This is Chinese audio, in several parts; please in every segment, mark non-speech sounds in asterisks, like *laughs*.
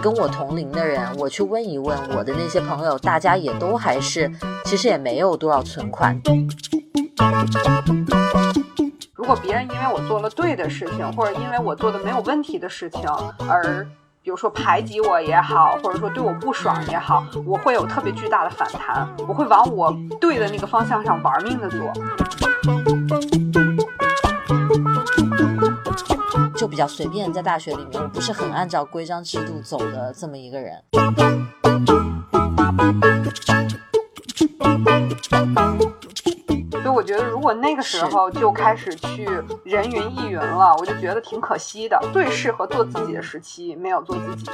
跟我同龄的人，我去问一问我的那些朋友，大家也都还是，其实也没有多少存款。如果别人因为我做了对的事情，或者因为我做的没有问题的事情，而比如说排挤我也好，或者说对我不爽也好，我会有特别巨大的反弹，我会往我对的那个方向上玩命的做。就比较随便，在大学里面，我不是很按照规章制度走的这么一个人。所以我觉得，如果那个时候就开始去人云亦云了，我就觉得挺可惜的。最适合做自己的时期，没有做自己。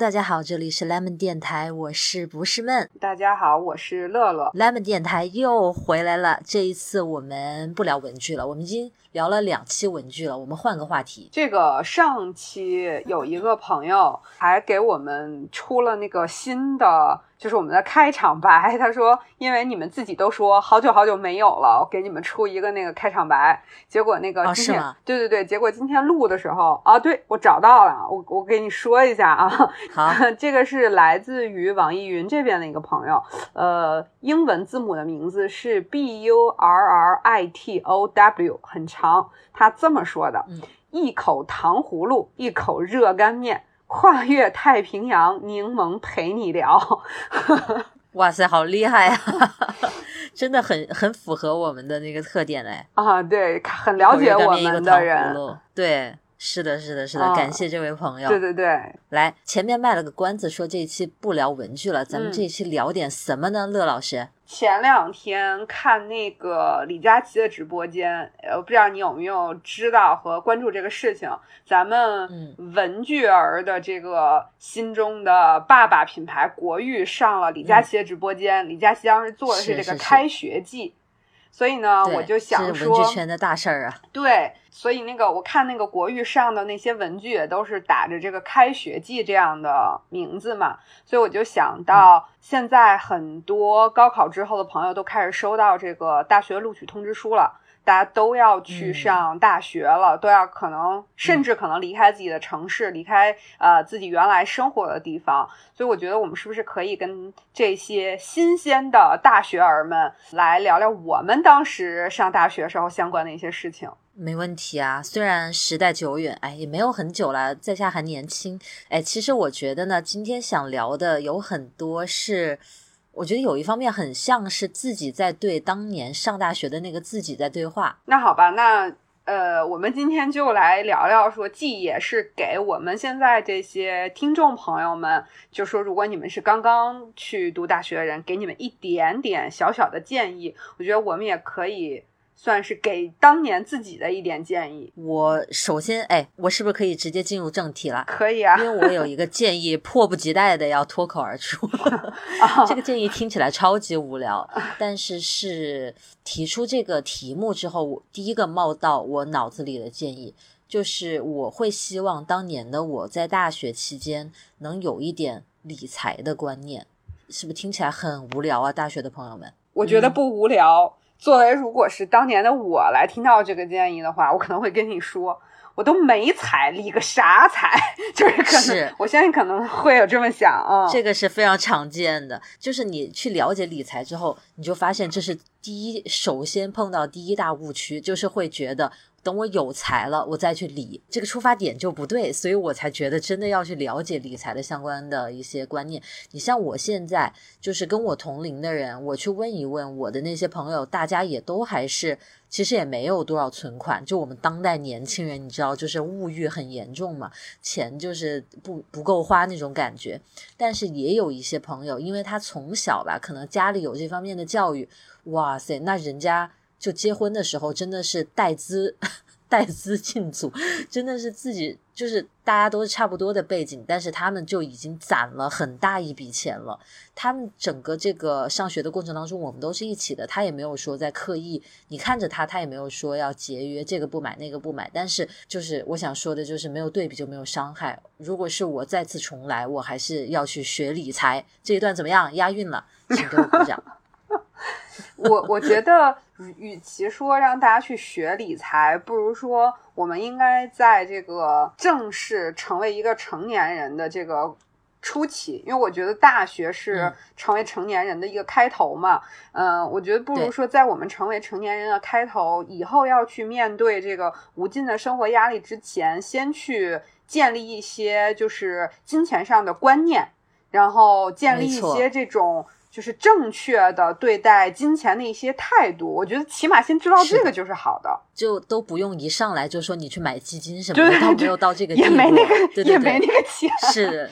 大家好，这里是 Lemon 电台，我是不是闷。大家好，我是乐乐。Lemon 电台又回来了，这一次我们不聊文具了，我们已经聊了两期文具了，我们换个话题。这个上期有一个朋友还给我们出了那个新的。就是我们的开场白，他说：“因为你们自己都说好久好久没有了，我给你们出一个那个开场白。”结果那个今天，对对对，结果今天录的时候啊，对我找到了，我我给你说一下啊。好，*laughs* 这个是来自于网易云这边的一个朋友，呃，英文字母的名字是 B U R R I T O W，很长。他这么说的：一口糖葫芦，一口热干面。跨越太平洋，柠檬陪你聊。*laughs* 哇塞，好厉害呀！*laughs* 真的很很符合我们的那个特点哎。啊，对，很了解我们的人。对，是的，是的，是的，感谢这位朋友。对对对，来，前面卖了个关子，说这一期不聊文具了，咱们这一期聊点什么呢？乐老师。前两天看那个李佳琦的直播间，呃，不知道你有没有知道和关注这个事情？咱们文具儿的这个心中的爸爸品牌国誉上了李佳琦的直播间，李佳琦当时做的是这个开学季。所以呢，我就想说，文具圈的大事儿啊。对，所以那个我看那个国誉上的那些文具也都是打着这个开学季这样的名字嘛，所以我就想到，现在很多高考之后的朋友都开始收到这个大学录取通知书了。大家都要去上大学了，都要可能甚至可能离开自己的城市，离开呃自己原来生活的地方。所以我觉得我们是不是可以跟这些新鲜的大学儿们来聊聊我们当时上大学时候相关的一些事情？没问题啊，虽然时代久远，哎，也没有很久了，在下还年轻，哎，其实我觉得呢，今天想聊的有很多是。我觉得有一方面很像是自己在对当年上大学的那个自己在对话。那好吧，那呃，我们今天就来聊聊，说既也是给我们现在这些听众朋友们，就说如果你们是刚刚去读大学的人，给你们一点点小小的建议。我觉得我们也可以。算是给当年自己的一点建议。我首先，哎，我是不是可以直接进入正题了？可以啊，因为我有一个建议，迫不及待的要脱口而出。*laughs* 这个建议听起来超级无聊，但是是提出这个题目之后，我第一个冒到我脑子里的建议，就是我会希望当年的我在大学期间能有一点理财的观念。是不是听起来很无聊啊？大学的朋友们，我觉得不无聊。作为如果是当年的我来听到这个建议的话，我可能会跟你说，我都没财，理个啥财？*laughs* 就是可能，我相信可能会有这么想啊。这个是非常常见的，就是你去了解理财之后，你就发现这是第一，首先碰到第一大误区，就是会觉得。等我有财了，我再去理，这个出发点就不对，所以我才觉得真的要去了解理财的相关的一些观念。你像我现在就是跟我同龄的人，我去问一问我的那些朋友，大家也都还是其实也没有多少存款。就我们当代年轻人，你知道，就是物欲很严重嘛，钱就是不不够花那种感觉。但是也有一些朋友，因为他从小吧，可能家里有这方面的教育，哇塞，那人家。就结婚的时候真的是带资 *laughs* 带资进组，真的是自己就是大家都是差不多的背景，但是他们就已经攒了很大一笔钱了。他们整个这个上学的过程当中，我们都是一起的，他也没有说在刻意，你看着他，他也没有说要节约，这个不买那个不买。但是就是我想说的，就是没有对比就没有伤害。如果是我再次重来，我还是要去学理财。这一段怎么样？押韵了，请给我鼓掌。*laughs* 我我觉得，与其说让大家去学理财，不如说我们应该在这个正式成为一个成年人的这个初期，因为我觉得大学是成为成年人的一个开头嘛。嗯，我觉得不如说在我们成为成年人的开头以后，要去面对这个无尽的生活压力之前，先去建立一些就是金钱上的观念，然后建立一些这种。就是正确的对待金钱的一些态度，我觉得起码先知道这个就是好的，就都不用一上来就说你去买基金什么的，都没有到这个地步，也没那个，也没那个钱，是，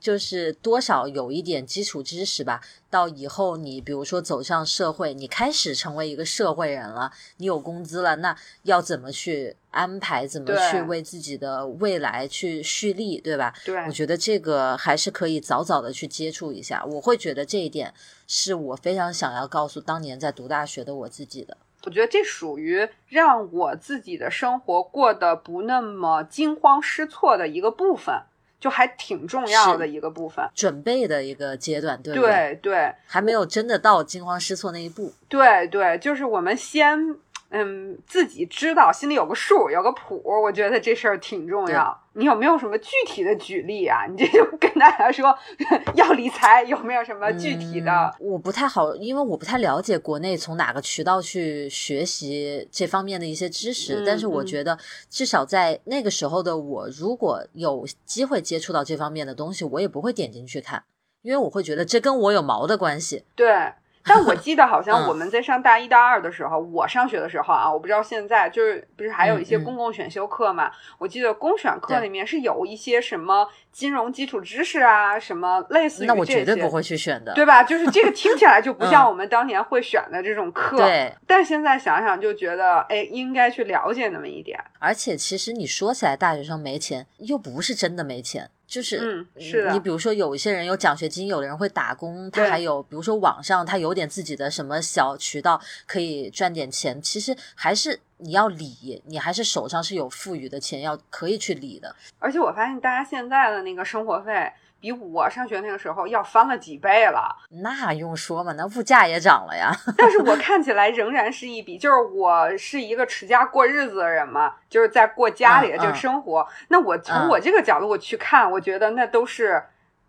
就是多少有一点基础知识吧。到以后，你比如说走向社会，你开始成为一个社会人了，你有工资了，那要怎么去安排？怎么去为自己的未来去蓄力，对吧？对，我觉得这个还是可以早早的去接触一下。我会觉得这一点是我非常想要告诉当年在读大学的我自己的。我觉得这属于让我自己的生活过得不那么惊慌失措的一个部分。就还挺重要的一个部分，准备的一个阶段，对对对，还没有真的到惊慌失措那一步。对对，就是我们先。嗯，自己知道，心里有个数，有个谱，我觉得这事儿挺重要。你有没有什么具体的举例啊？你这就跟大家说 *laughs* 要理财，有没有什么具体的？我不太好，因为我不太了解国内从哪个渠道去学习这方面的一些知识。但是我觉得，至少在那个时候的我，如果有机会接触到这方面的东西，我也不会点进去看，因为我会觉得这跟我有毛的关系。对。但我记得好像我们在上大一、大二的时候，我上学的时候啊，我不知道现在就是不是还有一些公共选修课嘛？我记得公选课里面是有一些什么金融基础知识啊，什么类似于那我绝对不会去选的，对吧？就是这个听起来就不像我们当年会选的这种课。对，但现在想想就觉得，哎，应该去了解那么一点。而且其实你说起来，大学生没钱，又不是真的没钱。就是，嗯，是你比如说，有一些人有奖学金，有的人会打工，他还有，比如说网上他有点自己的什么小渠道可以赚点钱。其实还是你要理，你还是手上是有富余的钱，要可以去理的。而且我发现大家现在的那个生活费。比我上学那个时候要翻了几倍了，那用说吗？那物价也涨了呀。*laughs* 但是我看起来仍然是一笔，就是我是一个持家过日子的人嘛，就是在过家里的这个生活。那我从我这个角度我去看，我觉得那都是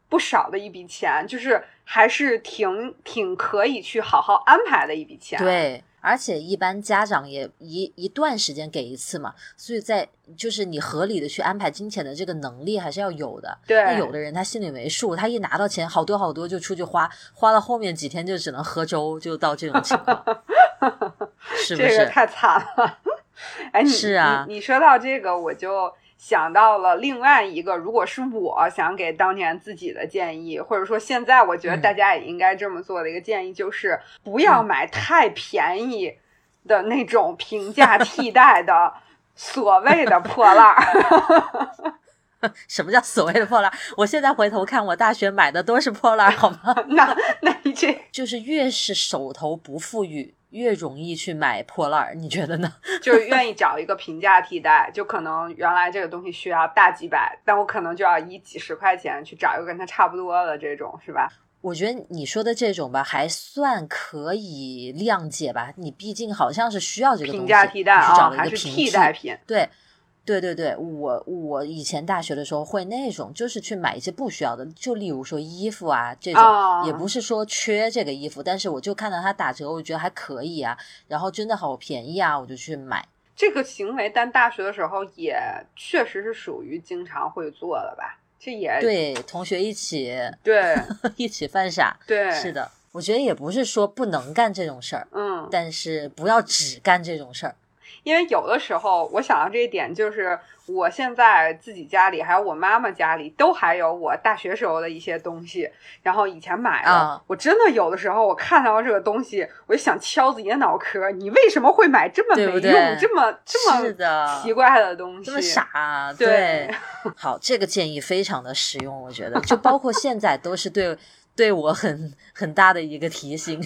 不少的一笔钱，就是还是挺挺可以去好好安排的一笔钱。对。而且一般家长也一一段时间给一次嘛，所以在就是你合理的去安排金钱的这个能力还是要有的。对，那有的人他心里没数，他一拿到钱好多好多就出去花，花了后面几天就只能喝粥，就到这种情况，*laughs* 是不是？这个太惨了。*laughs* 哎，你是啊，你说到这个我就。想到了另外一个，如果是我想给当年自己的建议，或者说现在我觉得大家也应该这么做的一个建议，就是不要买太便宜的那种平价替代的 *laughs* 所谓的破烂儿。*laughs* 什么叫所谓的破烂？我现在回头看，我大学买的都是破烂，好吗？*laughs* 那那你这就是越是手头不富裕。越容易去买破烂儿，你觉得呢？*laughs* 就是愿意找一个平价替代，就可能原来这个东西需要大几百，但我可能就要以几十块钱去找一个跟它差不多的这种，是吧？我觉得你说的这种吧，还算可以谅解吧。你毕竟好像是需要这个平价替代啊，还是替代品？对。对对对，我我以前大学的时候会那种，就是去买一些不需要的，就例如说衣服啊这种，也不是说缺这个衣服，但是我就看到它打折，我觉得还可以啊，然后真的好便宜啊，我就去买。这个行为，但大学的时候也确实是属于经常会做的吧？这也对，同学一起对 *laughs* 一起犯傻，对，是的，我觉得也不是说不能干这种事儿，嗯，但是不要只干这种事儿。因为有的时候我想到这一点，就是我现在自己家里还有我妈妈家里都还有我大学时候的一些东西，然后以前买的，啊我真的有的时候我看到这个东西，我就想敲自己的脑壳，你为什么会买这么没用、对对这么这么奇怪的东西？这么傻，对 *laughs* 好，这个建议非常的实用，我觉得，就包括现在都是对对我很很大的一个提醒。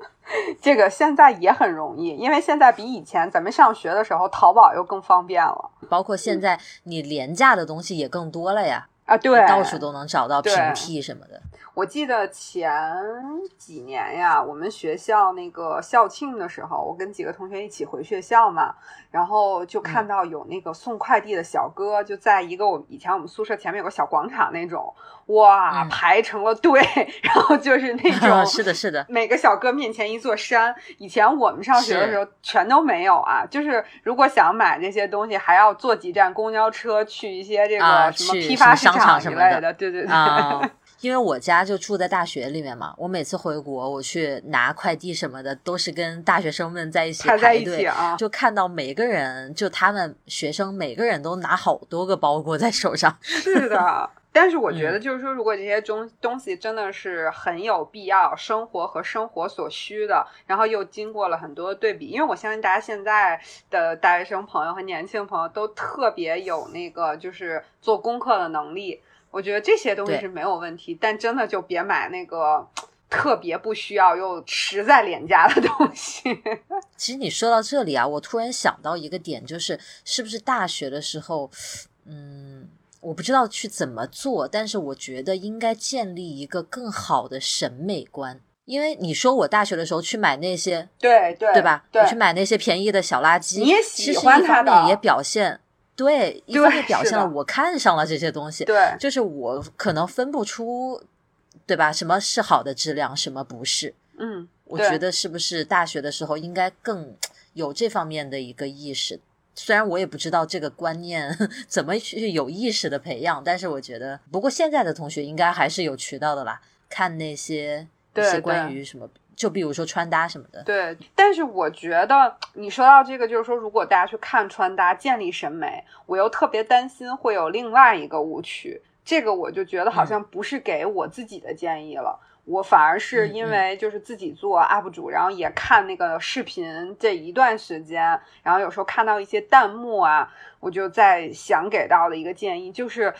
*laughs* 这个现在也很容易，因为现在比以前咱们上学的时候，淘宝又更方便了包括现在你廉价的东西也更多了呀，啊。对，到处都能找到平替什么的。我记得前几年呀，我们学校那个校庆的时候，我跟几个同学一起回学校嘛，然后就看到有那个送快递的小哥，就在一个我以前我们宿舍前面有个小广场那种，哇，嗯排成了队，*laughs* 然后就是那 *laughs* 种是的，是的，*laughs* 每个小哥面前一座山。以前我们上学的时候全都没有啊，就是如果想买这些东西，还要坐几站公交车去一些这啊个什么批发市场一什么的类的，对对对。啊、因为我家就住在大学里面嘛，我每次回国我去拿快递什么的，都是跟大学生们在一起排在一起啊，就看到每个人，就他们学生每个人都拿好多个包裹在手上。*laughs* 是的。但是我嗯觉得，就是说，如果这些东东西真的是很有必要，生活和生活所需的，然后又经过了很多对比，因为我相信大家现在的大学生朋友和年轻朋友都特别有那个就是做功课的能力，我觉得这些东西是没有问题，但真的就别买那个特别不需要又实在廉价的东西。*laughs* 其实你说到这里啊，我突然想到一个点，就是是不是大学的时候，嗯，我不知道去怎么做，但是我觉得应该建立一个更好的审美观。因为你说我大学的时候去买那些，对对对吧？对我去买那些便宜的小垃圾，你也其实喜欢一它的方面也表现，对，一方面表现了我看上了这些东西，对就是我可能分不出，对吧？什么是好的质量，什么不是？嗯，我觉得是不是大学的时候应该更有这方面的一个意识？虽然我也不知道这个观念 *laughs* 怎么去有意识的培养，但是我觉得，不过现在的同学应该还是有渠道的啦，看那些一些关于什么，就比如说穿搭什么的，对，但是我觉得你说到这个，就是说，如果大家去看穿搭、建立审美，我又特别担心会有另外一个误区。这个我就觉得好像不是给我自己的建议了，我反而是因为就是自己做 UP 主，然后也看那个视频这一段时间，然后有时候看到一些弹幕啊，我就在想给到的一个建议就是。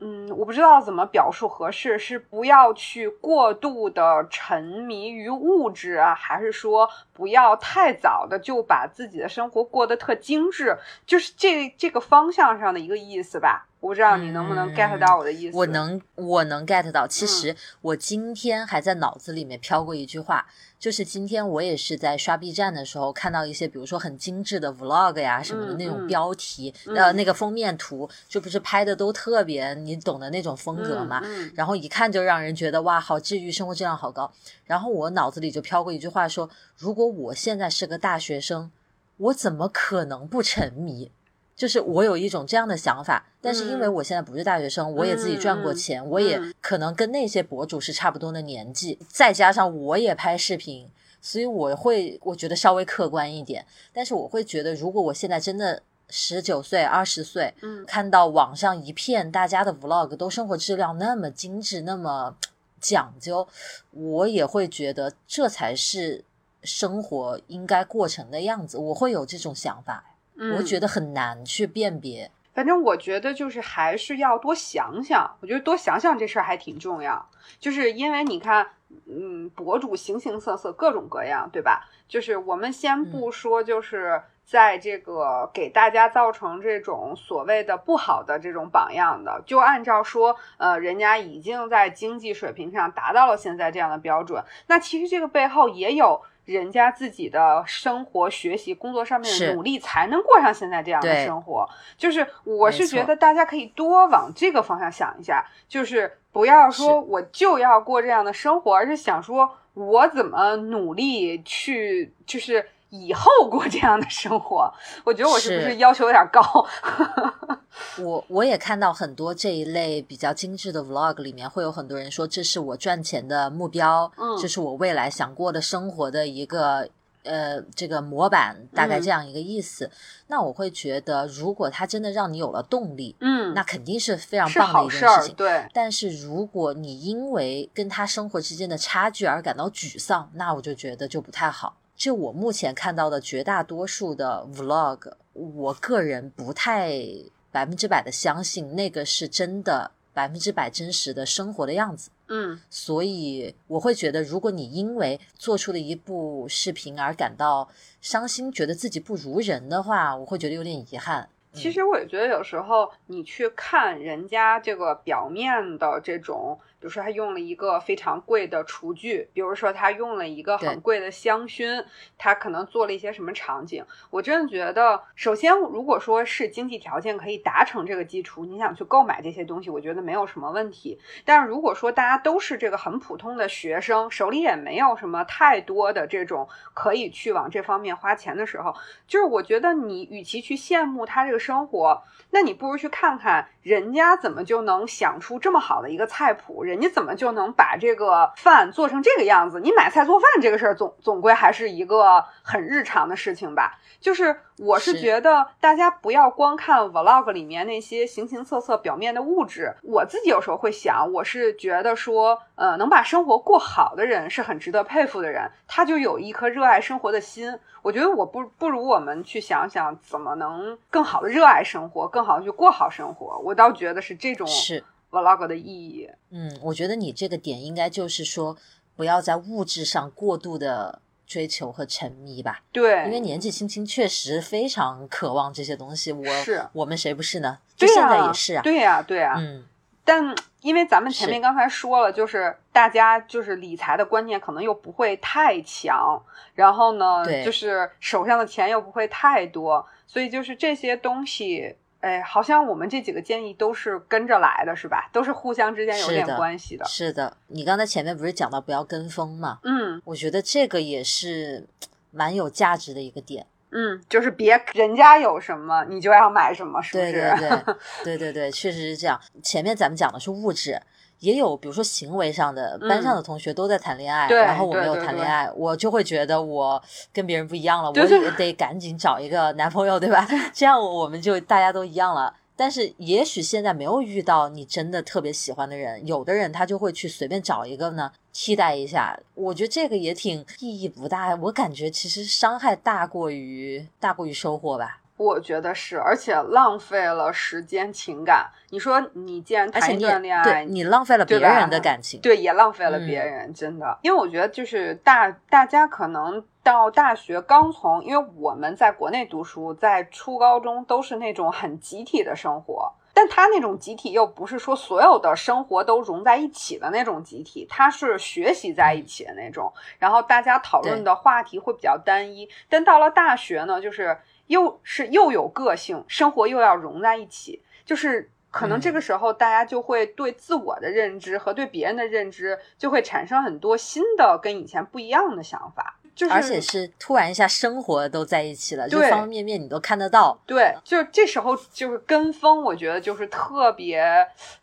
嗯，我不知道怎么表述合适，是不要去过度的沉迷于物质啊，还是说不要太早的就把自己的生活过得特精致，就是这这个方向上的一个意思吧？我不知道你能不能嗯 get 到我的意思。我能，我能 get 到。嗯其实我今天还在脑子里面飘过一句话，就是今天我也是在刷 B 站的时候看到一些，比如说很精致的 vlog 呀什么的嗯那种嗯标题，嗯呃，那个封面图，就不是拍的都特别你懂的那种风格嘛。然后一看就让人觉得哇，好治愈，生活质量好高。然后我脑子里就飘过一句话说：如果我现在是个大学生，我怎么可能不沉迷？就是我有一种这样的想法，但是因为嗯我现在不是大学生，我也自己赚过嗯钱，我也嗯可能跟那些博主是差不多的年纪，再加上我也拍视频，所以我会我觉得稍微客观一点。但是我会觉得，如果我现在真的十九岁、二十岁，嗯看到网上一片大家的 vlog 都生活质量那么精致、那么讲究，我也会觉得这才是生活应该过成的样子。我会有这种想法，嗯，我觉得很难去辨别。反正我觉得就是还是要多想想，我觉得多想想这事儿还挺重要。就是因为你看，嗯，博主形形色色，各种各样，对吧？就是我们先不说，就是在这个给大家造成这种所谓的不好的这种榜样的，就按照说，呃，人家已经在经济水平上达到了现在这样的标准，那其实这个背后也有。人家自己的生活、学习、工作上面的努力，才能过上现在这样的生活。就是我是觉得大家可以多往这个方向想一下，就是不要说我就要过这样的生活，而是想说我怎么努力去，就是以后过这样的生活。我觉得我是不是是要求有点高？*laughs* 我我也看到很多这一类比较精致的 vlog 里面，会有很多人说这是我赚钱的目标，嗯这是我未来想过的生活的一个呃这个模板，大概嗯这样一个意思。那我会觉得，如果它真的让你有了动力，嗯，那肯定是非常是棒的一件事，情。对，但是如果你因为跟他生活之间的差距而感到沮丧，那我就觉得就不太好。就我目前看到的绝大多数的 vlog，我个人不太百分之百的相信那个是真的百分之百真实的生活的样子。嗯所以我会觉得，如果你因为做出了一部视频而感到伤心，觉得自己不如人的话，我会觉得有点遗憾。其实我也觉得有时候你去看人家这个表面的这种，比如说他用了一个非常贵的厨具，比如说他用了一个很贵的香薰，他可能做了一些什么场景。我真的觉得，首先如果说是经济条件可以达成这个基础，你想去购买这些东西，我觉得没有什么问题。但是如果说大家都是这个很普通的学生，手里也没有什么太多的这种可以去往这方面花钱的时候，就是我觉得你与其去羡慕他这个生活，那你不如去看看人家怎么就能想出这么好的一个菜谱，人家怎么就能把这个饭做成这个样子。你买菜做饭这个事儿，总总归还是一个很日常的事情吧。就是我是是觉得大家不要光看 vlog 里面那些形形色色表面的物质，我自己有时候会想，我是觉得说，呃，能把生活过好的人是很值得佩服的人，他就有一颗热爱生活的心。我觉得我不不如我们去想想怎么能更好的热爱生活，更好的去过好生活。我倒觉得是这种是，vlog 的意义。嗯，我觉得你这个点应该就是说，不要在物质上过度的追求和沉迷吧。对，因为年纪轻轻，确实非常渴望这些东西。我是我们谁不是呢？就现在也是啊。对呀、对呀、嗯，但因为咱们前面刚才说了，就是大家就是理财的观念可能又不会太强，然后呢，对就是手上的钱又不会太多，所以就是这些东西，哎，好像我们这几个建议都是跟着来的，是吧？都是互相之间有点关系的。是的。你刚才前面不是讲到不要跟风嘛？嗯我觉得这个也是蛮有价值的一个点。嗯，就是别人家有什么你就要买什么，是不对是？对对 *laughs* 对对对，确实是这样。前面咱们讲的是物质，也有比如说行为上的，班上的同学都在谈恋爱，嗯然后我没有谈恋爱，我就会觉得我跟别人不一样了，*laughs* 我也得赶紧找一个男朋友，对吧？*laughs* 这样我们就大家都一样了。但是也许现在没有遇到你真的特别喜欢的人，有的人他就会去随便找一个呢，替代一下。我觉得这个也挺意义不大，我感觉其实伤害大过于大过于收获吧。我觉得是，而且浪费了时间、情感。你说你既然谈一段恋爱对，你浪费了别人的感情。对，也浪费了别嗯人，真的。因为我觉得就是大大家可能到大学刚从，因为我们在国内读书，在初高中都是那种很集体的生活。但他那种集体又不是说所有的生活都融在一起的那种集体，他是学习在一起的那种，然后大家讨论的话题会比较单一。但到了大学呢，就是又是又有个性，生活又要融在一起，就是可能这嗯。个时候大家就会对自我的认知和对别人的认知就会产生很多新的跟以前不一样的想法，就是而且是突然一下生活都在一起了，就方方面面你都看得到。对，就是这时候就是跟风，我觉得就是特别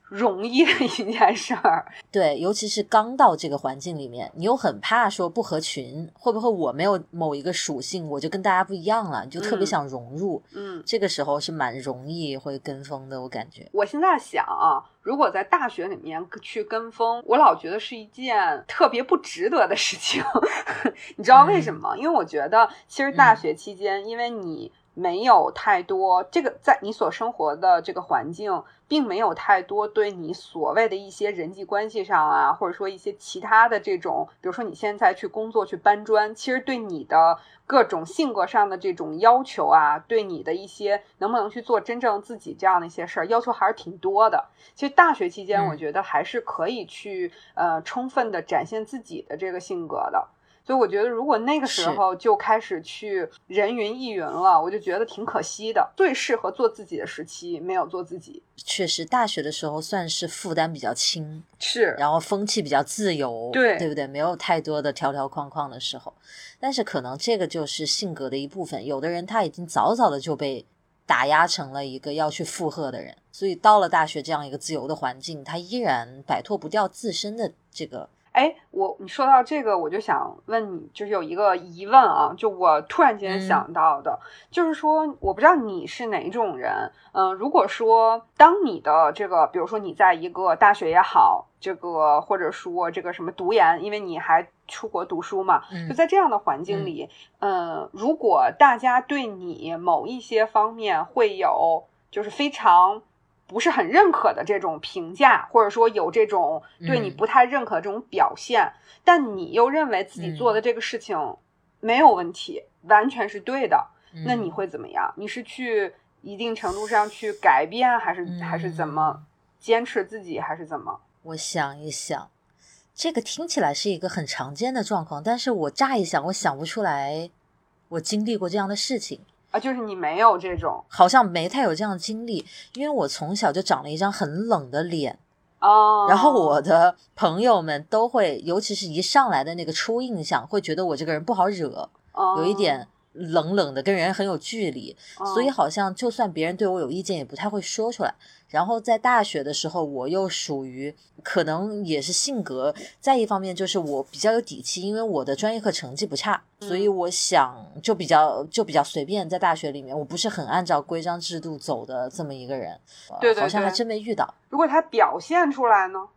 容易的一件事儿。*laughs* 对，尤其是刚到这个环境里面，你又很怕说不合群，会不会我没有某一个属性，我就跟大家不一样了，你就特别嗯想融入。嗯，这个时候是蛮容易会跟风的，我感觉。我现在想啊，如果在大学里面去跟风，我老觉得是一件特别不值得的事情。*laughs* 你知道为什么？因为我觉得其实大学期间，因为你没有太多这个在你所生活的这个环境，并没有太多对你所谓的一些人际关系上啊，或者说一些其他的这种，比如说你现在去工作去搬砖，其实对你的各种性格上的这种要求啊，对你的一些能不能去做真正自己这样的一些事儿，要求还是挺多的。其实大学期间，嗯我觉得还是可以去呃充分的展现自己的这个性格的。所以我觉得，如果那个时候就开始去人云亦云了，我就觉得挺可惜的。最适合做自己的时期，没有做自己，确实，大学的时候算是负担比较轻，是然后风气比较自由，对对不对？没有太多的条条框框的时候，但是可能这个就是性格的一部分。有的人他已经早早的就被打压成了一个要去附和的人，所以到了大学这样一个自由的环境，他依然摆脱不掉自身的这个哎，我你说到这个，我就想问你，就是有一个疑问啊，就我突然间想到的，就是说，我不知道你是哪种人，嗯，如果说当你的这个，比如说你在一个大学也好，这个或者说这个什么读研，因为你还出国读书嘛，就在这样的环境里，嗯，如果大家对你某一些方面会有就是非常。不是很认可的这种评价，或者说有这种对你不太认可这种表现，但你又认为自己做的这个事情没有问题，完全是对的，那你会怎么样？你是去一定程度上去改变，还是还是怎么坚持自己，还是怎么？我想一想，这个听起来是一个很常见的状况，但是我乍一想，我想不出来我经历过这样的事情。啊，就是你没有这种，好像没太有这样的经历，因为我从小就长了一张很冷的脸哦。然后我的朋友们都会，尤其是一上来的那个初印象，会觉得我这个人不好惹，有一点冷冷的，跟人很有距离，所以好像就算别人对我有意见，也不太会说出来。然后在大学的时候，我又属于可能也是性格，再一方面就是我比较有底气，因为我的专业课成绩不差，所以我想就比较就比较随便，在大学里面，我不是很按照规章制度走的这么一个人。对对，好像还真没遇到。如果他表现出来呢，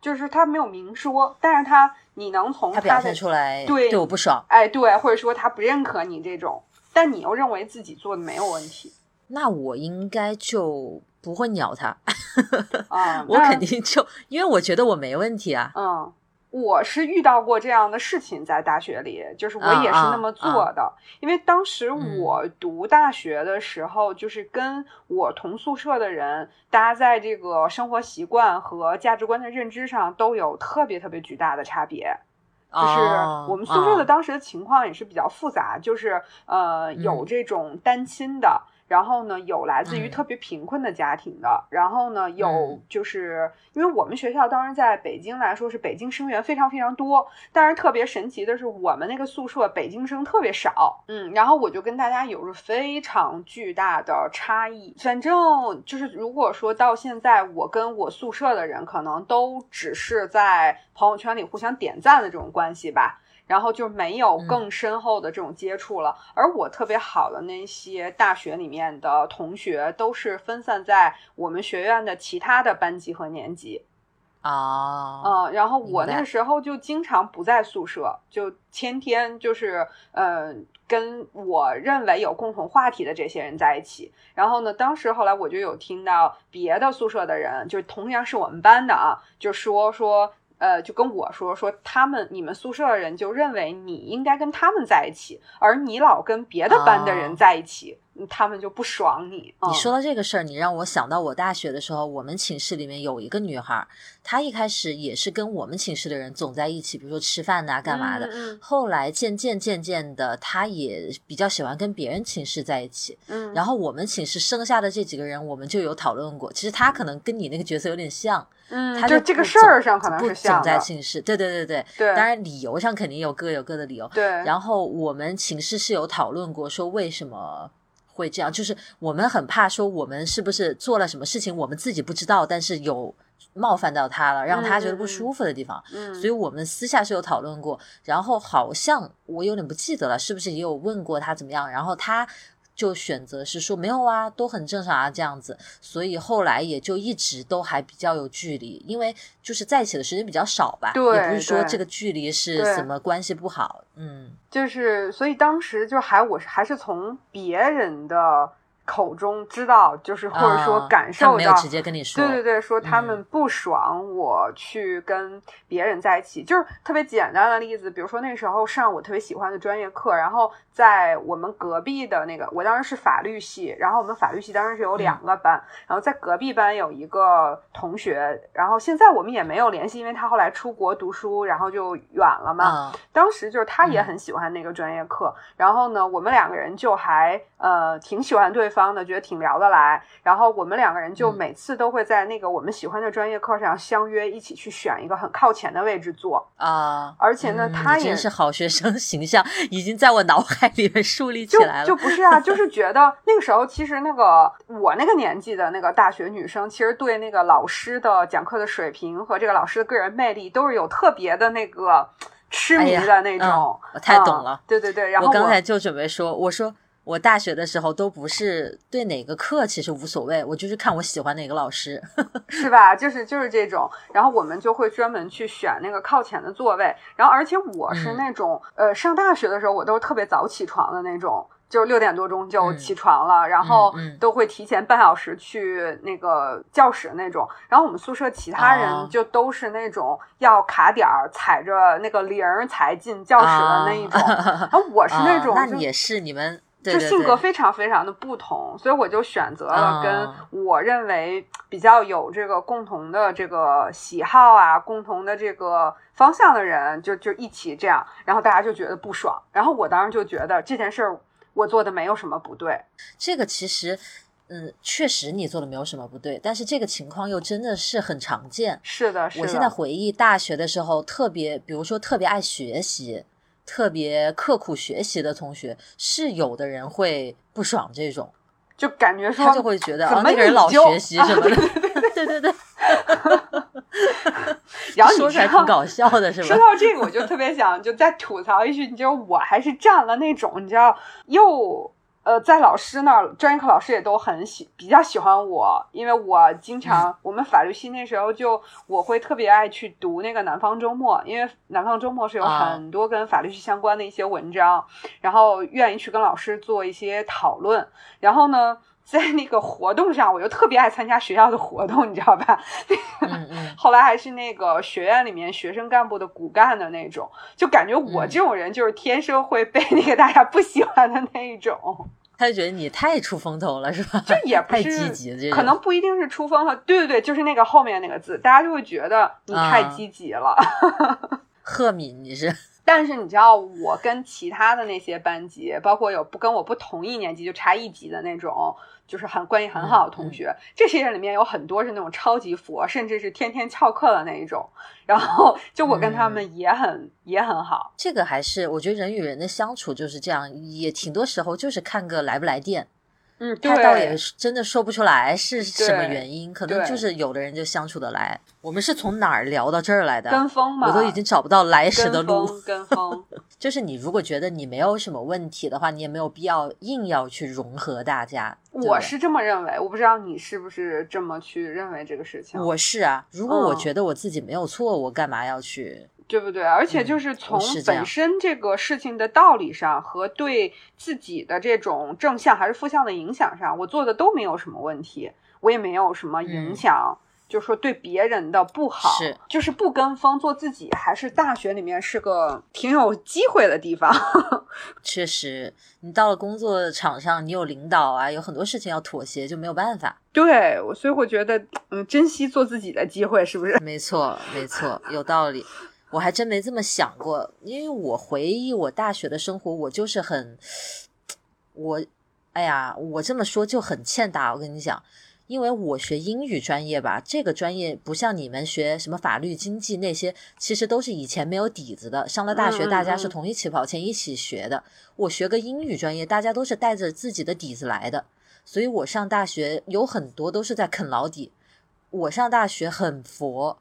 就是他没有明说，但是他你能从他表现出来对对我不爽，哎，对，或者说他不认可你这种，但你又认为自己做的没有问题，那我应该就。不会鸟他啊！*laughs* 我肯定就因为我觉得我没问题啊。嗯，我是遇到过这样的事情，在大学里，就是我也是那么做的。因为当时我读大学的时候，就是跟我同宿舍的人，大家在这个生活习惯和价值观的认知上都有特别特别巨大的差别。就是我们宿舍的当时的情况也是比较复杂，就是呃，有这种单亲的。然后呢，有来自于特别贫困的家庭的，然后呢，有就是因为我们学校当时在北京来说是北京生源非常非常多，但是特别神奇的是我们那个宿舍北京生特别少，嗯，然后我就跟大家有着非常巨大的差异。反正就是如果说到现在，我跟我宿舍的人可能都只是在朋友圈里互相点赞的这种关系吧。然后就没有更深厚的这种接触了，而我特别好的那些大学里面的同学，都是分散在我们学院的其他的班级和年级。啊，嗯，然后我那个时候就经常不在宿舍，就天天就是呃跟我认为有共同话题的这些人在一起。然后呢，当时后来我就有听到别的宿舍的人，就同样是我们班的啊，就说说。呃，就跟我说说，他们你们宿舍的人就认为你应该跟他们在一起，而你老跟别的班的人在一起。他们就不爽你。你说到这个事儿，你让我想到我大学的时候，我们寝室里面有一个女孩，她一开始也是跟我们寝室的人总在一起，比如说吃饭呐、干嘛的。后来渐渐渐渐的，她也比较喜欢跟别人寝室在一起。嗯。然后我们寝室剩下的这几个人，我们就有讨论过。其实她可能跟你那个角色有点像。嗯。就这个事儿上可能是像。总在寝室。对对对对。对。当然，理由上肯定有各有各的理由。对。然后我们寝室是有讨论过，说为什么。会这样，就是我们很怕说我们是不是做了什么事情，我们自己不知道，但是有冒犯到他了，让他觉得不舒服的地方。嗯，所以我们私下是有讨论过，然后好像我有点不记得了，是不是也有问过他怎么样？然后他。就选择是说没有啊，都很正常啊，这样子，所以后来也就一直都还比较有距离，因为就是在一起的时间比较少吧，也不是说这个距离是什么关系不好，嗯，就是所以当时就还我是还是从别人的。口中知道，就是或者说感受到，没有直接跟你说，对对对，说他们不爽我去跟别人在一起，就是特别简单的例子，比如说那时候上我特别喜欢的专业课，然后在我们隔壁的那个，我当时是法律系，然后我们法律系当时是有两个班，然后在隔壁班有一个同学，然后现在我们也没有联系，因为他后来出国读书，然后就远了嘛。当时就是他也很喜欢那个专业课，然后呢，我们两个人就还呃挺喜欢对方。方的，觉得挺聊得来。然后我们两个人就嗯每次都会在那个我们喜欢的专业课上相约一起去选一个很靠前的位置坐。啊，而且呢，嗯他也是好学生形象，已经在我脑海里面树立起就来了。就不是啊，就是觉得 *laughs* 那个时候其实那个我那个年纪的那个大学女生，其实对那个老师的讲课的水平和这个老师的个人魅力都是有特别的那个痴迷的那种。嗯我太懂了嗯对对对，然后我刚才就准备说，我说我大学的时候都不是对哪个课其实无所谓，我就是看我喜欢哪个老师。*laughs* 是吧？就是就是这种，然后我们就会专门去选那个靠前的座位，然后而且我是嗯那种、呃上大学的时候，我都是特别早起床的那种。就是六点多钟就嗯起床了，然后都会提前半小时去那个教室那种。然后我们宿舍其他哦人就都是那种要卡点儿，踩着那个铃儿才进教室的那一种。然后我是那种那你也是你们对就性格非常非常的不同，所以我就选择了跟啊我认为比较有这个共同的这个喜好啊，共同的这个方向的人，就就一起这样，然后大家就觉得不爽，然后我当时就觉得这件事儿我做的没有什么不对，这个其实。嗯，确实你做的没有什么不对，但是这个情况又真的是很常见。是的，是的，我现在回忆大学的时候，特别，比如说特别爱学习、特别刻苦学习的同学，是有的人会不爽这种，就感觉说他就会觉得啊，怎么那个人老学习什么的，对对对，*laughs* 然后说出来挺搞笑的，是吧说？到这个，我就特别想就再吐槽一句，你知道我还是占了那种，你知道又呃，在老师那儿，专业课老师也都很喜比较喜欢我，因为我经嗯常、我们法律系那时候就我会特别爱去读那个南方周末，因为南方周末是有啊很多跟法律系相关的一些文章，然后愿意去跟老师做一些讨论，然后呢。在那个活动上，我就特别爱参加学校的活动，你知道吧？*laughs* 后来还是那个学院里面学生干部的骨干的那种，就感觉我嗯这种人就是天生会被那个大家不喜欢的那一种，他就觉得你太出风头了，是吧？这也不 *laughs* 太是可能不一定是出风头，对对对，就是那个后面那个字，大家就会觉得你太啊积极了。*laughs* 赫敏你是但是你知道，我跟其他的那些班级，包括有不跟我不同一年级就差一级的那种，就是很关系很好的同学，这些人里面有很多是那种超级佛，甚至是天天翘课的那一种。然后就我跟他们也很、也很好。这个还是我觉得人与人的相处就是这样，也挺多时候就是看个来不来电。嗯，他倒也，是真的说不出来是什么原因，可能就是有的人就相处得来。我们是从哪儿聊到这儿来的？跟风嘛，我都已经找不到来时的跟路。风，跟风。*laughs* 就是你如果觉得你没有什么问题的话，你也没有必要硬要去融合大家。我是这么认为，我不知道你是不是这么去认为这个事情，我是啊，如果我嗯觉得我自己没有错，我干嘛要去？对不对？而且嗯就是从本身这个事情的道理上和对自己的这种正向还是负向的影响上，我做的都没有什么问题，我也没有什么影嗯响。就是说对别人的不好，是就是不跟风做自己，还是大学里面是个挺有机会的地方。*laughs* 确实，你到了工作场上，你有领导啊，有很多事情要妥协，就没有办法。对，我所以我觉得，嗯，珍惜做自己的机会，是不是？*laughs* 没错，没错，有道理。我还真没这么想过，因为我回忆我大学的生活，我就是很，我，哎呀，我这么说就很欠打。我跟你讲，因为我学英语专业吧，这个专业不像你们学什么法律、经济那些，其实都是以前没有底子的。上了大学，大家是嗯同一起跑线一起学的。我学个英语专业，大家都是带着自己的底子来的，所以我上大学有很多都是在啃老底。我上大学很佛，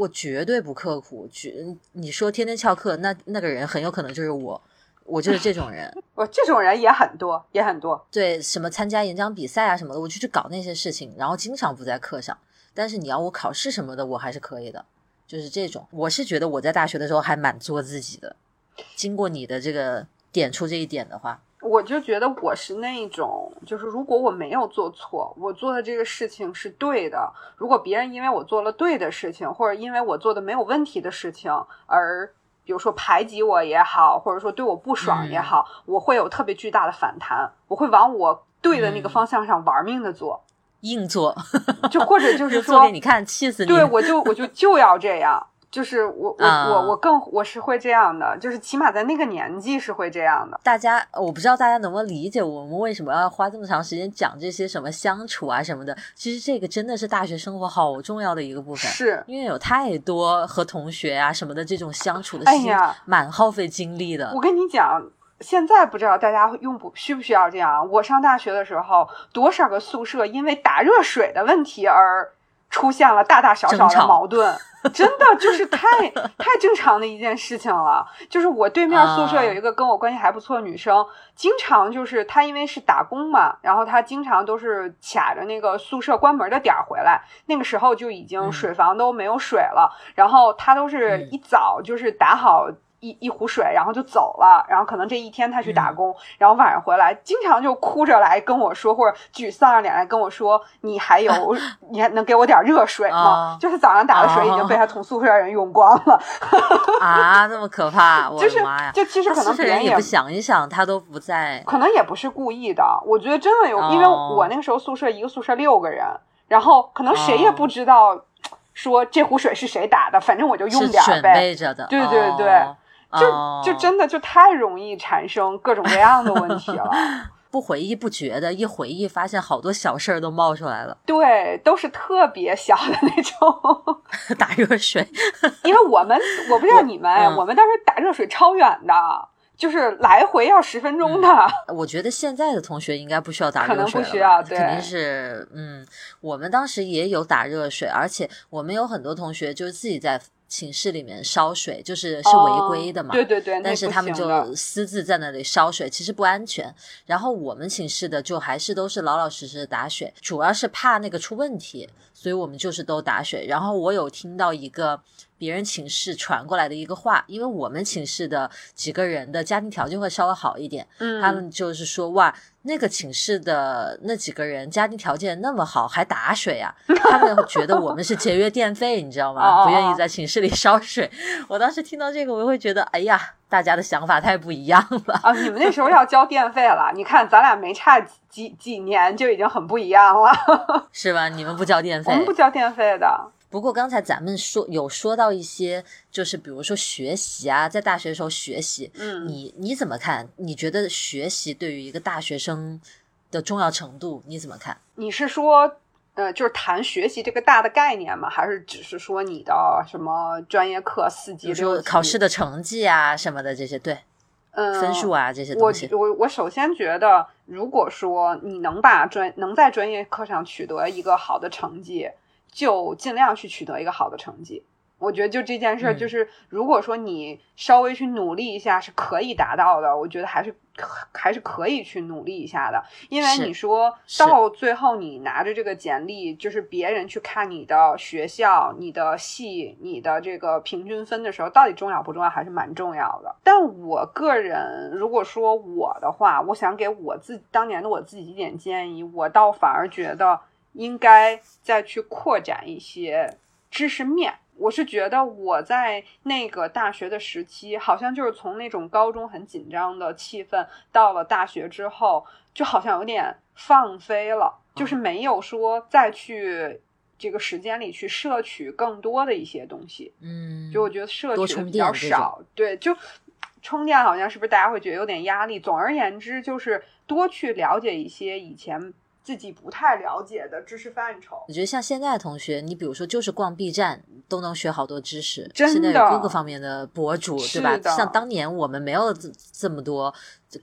我绝对不刻苦。绝你说天天翘课，那那个人很有可能就是我，我就是这种人。*laughs* 我这种人也很多，也很多。对，什么参加演讲比赛啊什么的，我就去搞那些事情，然后经常不在课上。但是你要我考试什么的，我还是可以的，就是这种。我是觉得我在大学的时候还蛮做自己的。经过你的这个点出这一点的话，我就觉得我是那一种，就是如果我没有做错，我做的这个事情是对的。如果别人因为我做了对的事情，或者因为我做的没有问题的事情而，比如说排挤我也好，或者说对我不爽也好，我会有特别巨大的反弹，我会往我对的那个嗯方向上玩命的做，硬做，就或者 *laughs* 就是说给你看，气死你。对，我就我就就要这样。就是我我啊我我更我是会这样的，就是起码在那个年纪是会这样的。大家我不知道大家能不能理解我们为什么要花这么长时间讲这些什么相处啊什么的。其实这个真的是大学生活好重要的一个部分，是，因为有太多和同学啊什么的这种相处的事情，哎呀，蛮耗费精力的我。跟你讲，现在不知道大家用不需不需要这样。我上大学的时候，多少个宿舍因为打热水的问题而出现了大大小小的矛盾，*laughs* 真的就是太太正常的一件事情了。就是我对面宿舍啊有一个跟我关系还不错的女生，经常就是她因为是打工嘛，然后她经常都是卡着那个宿舍关门的点儿回来，那个时候就已经嗯水房都没有水了，然后她都是嗯一早就是打好。一一壶水，然后就走了。然后可能这一天他去嗯打工，然后晚上回来，经常就哭着来跟我说，或者沮丧着脸来跟我说：“你还有，*laughs* 你还能给我点热水吗？”啊就是早上打的水已经被他同宿舍人用光了。*laughs* 啊，那么可怕！我就是的妈呀！就其实可能别人也宿舍人也不想一想，他都不在。可能也不是故意的。我觉得真的有，哦因为我那个时候宿舍一个宿舍六个人，然后可能谁也哦不知道说这壶水是谁打的，反正我就用点儿呗。备着的，对对对哦就哦就真的就太容易产生各种各样的问题了。*laughs* 不回忆不觉得，一回忆发现好多小事儿都冒出来了。对，都是特别小的那种。*laughs* 打热水，*laughs* 因为我们我不知道你们，嗯我们当时打热水超远的，就是来回要十分钟的。我觉得现在的同学应该不需要打热水了吧，不需要对肯定是嗯，我们当时也有打热水，而且我们有很多同学就是自己在寝室里面烧水，就是是违规的嘛。哦对对对，但是他们就私自在那里烧水，其实不安全。然后我们寝室的就还是都是老老实实的打水，主要是怕那个出问题，所以我们就是都打水。然后我有听到一个别人寝室传过来的一个话，因为我们寝室的几个人的家庭条件会稍微好一点，嗯，他们就是说哇，那个寝室的那几个人家庭条件那么好，还打水啊？他们觉得我们是节约电费，你知道哦吗？*laughs* 哦不愿意哦在寝室里烧水。*laughs* 我当时听到这个，我会觉得，哎呀，大家的想法太不一样了。啊，你们那时候要交电费了，*laughs* 你看咱俩没差几几几年就已经很不一样了。是吧？你们不交电费我们不。交电费的，不过刚才咱们说有说到一些，就是比如说学习啊，在大学的时候学习，嗯，你你怎么看？你觉得学习对于一个大学生的重要程度，你怎么看？你是说，呃，就是谈学习这个大的概念吗？还是只是说你的什么专业课四级比如说六级考试的成绩啊什么的这些，对，嗯分数啊这些我东西。我我首先觉得，如果说你能把专能在专业课上取得一个好的成绩，就尽量去取得一个好的成绩。我觉得就这件事就是如果说你稍微去努力一下是可以达到的，我觉得还是可还是可以去努力一下的。因为你说到最后，你拿着这个简历，就是别人去看你的学校、你的系、你的这个平均分的时候，到底重要不重要，还是蛮重要的。但我个人如果说我的话，我想给我自己当年的我自己一点建议，我倒反而觉得应该再去扩展一些知识面。我是觉得我在那个大学的时期，好像就是从那种高中很紧张的气氛，到了大学之后，就好像有点放飞了，就是没有说再去这个时间里去摄取更多的一些东西。嗯，就我觉得摄取的比较少，对，就充电好像是不是大家会觉得有点压力？总而言之，就是多去了解一些以前自己不太了解的知识范畴。我觉得像现在的同学，你比如说就是逛 B 站都能学好多知识，真的现在有各个方面的博主，对吧像当年我们没有这这么多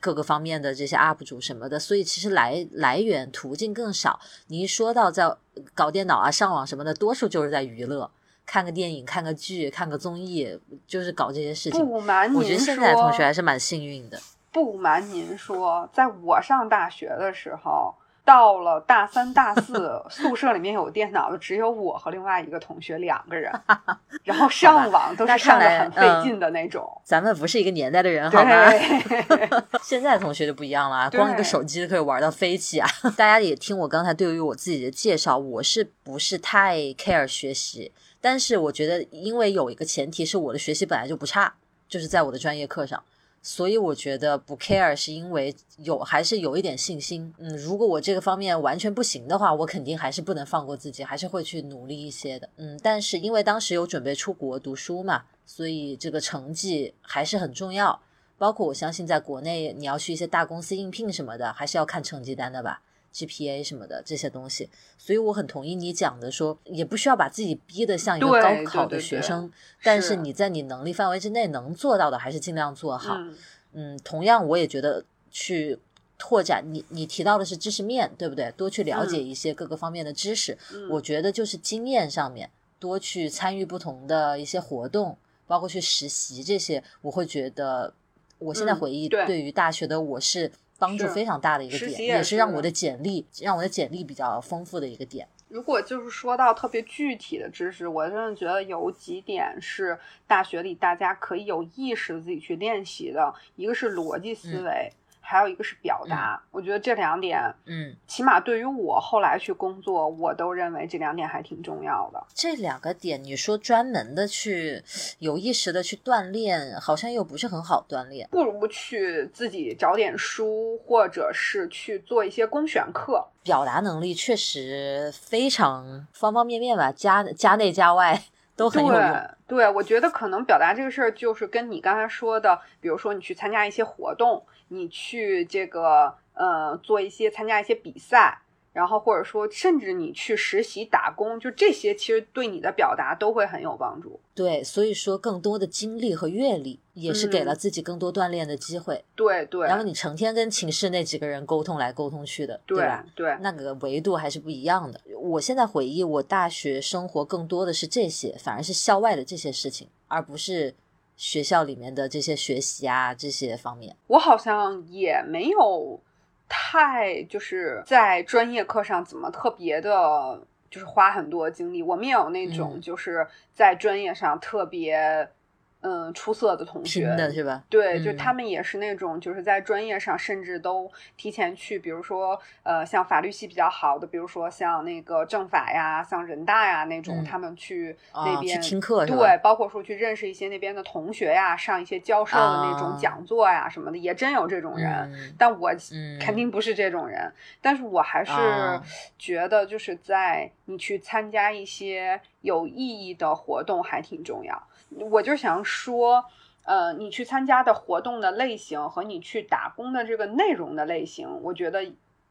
各个方面的这些 UP 主什么的，所以其实来来源途径更少。你一说到在搞电脑啊、上网什么的，多数就是在娱乐。看个电影、看个剧、看个综艺，就是搞这些事情。不瞒您我觉得现在的同学，还是蛮幸运的。不瞒您说，在我上大学的时候，到了大三、大四，*laughs* 宿舍里面有电脑的只有我和另外一个同学两个人，*laughs* 然后上网都是上的很费嗯劲的那种。咱们不是一个年代的人，好吗？对，*laughs* 现在同学就不一样了啊，光一个手机就可以玩到飞起啊！大家也听我刚才对于我自己的介绍，我是不是太 care 学习？但是我觉得，因为有一个前提是我的学习本来就不差，就是在我的专业课上，所以我觉得不 care 是因为有还是有一点信心。嗯，如果我这个方面完全不行的话，我肯定还是不能放过自己，还是会去努力一些的。嗯，但是因为当时有准备出国读书嘛，所以这个成绩还是很重要。包括我相信在国内你要去一些大公司应聘什么的，还是要看成绩单的吧。GPA 什么的这些东西，所以我很同意你讲的，说也不需要把自己逼得像一个高考的学生，但是你在你能力范围之内能做到的，还是尽量做好。嗯，同样我也觉得去拓展你你提到的是知识面，对不对？多去了解一些各个方面的知识，我觉得就是经验上面多去参与不同的一些活动，包括去实习这些，我会觉得我现在回忆对于大学的我是。帮助非常大的一个点，也是让我的简历让我的简历比较丰富的一个点。如果就是说到特别具体的知识，我真的觉得有几点是大学里大家可以有意识的自己去练习的，一个是逻辑思维。还有一个是表达，我觉得这两点，嗯，起码对于我后来去工作，我都认为这两点还挺重要的。这两个点，你说专门的去有意识的去锻炼，好像又不是很好锻炼，不如去自己找点书，或者是去做一些公选课。表达能力确实非常方方面面吧，家家内家外对。对，我觉得可能表达这个事儿，就是跟你刚才说的，比如说你去参加一些活动。你去这个呃做一些参加一些比赛，然后或者说甚至你去实习打工，就这些其实对你的表达都会很有帮助。对，所以说更多的经历和阅历也是给了自己更多锻炼的机会。对对。然后你成天跟寝室那几个人沟通来沟通去的，对吧？对，那个维度还是不一样的。我现在回忆我大学生活更多的是这些，反而是校外的这些事情，而不是。学校里面的这些学习啊，这些方面，我好像也没有太就是在专业课上怎么特别的，就是花很多精力。我们也有那种就是在专业上特别。嗯，出色的同学的是吧？对，就他们也是那种，就是在专业上甚至都提前去，比如说，呃，像法律系比较好的，比如说像那个政法呀，像人大呀那种，他们去那边听课，对，包括说去认识一些那边的同学呀，上一些教授的那种讲座呀什么的，也真有这种人。但我肯定不是这种人，但是我还是觉得，就是在你去参加一些有意义的活动，还挺重要。我就想说，呃，你去参加的活动的类型和你去打工的这个内容的类型，我觉得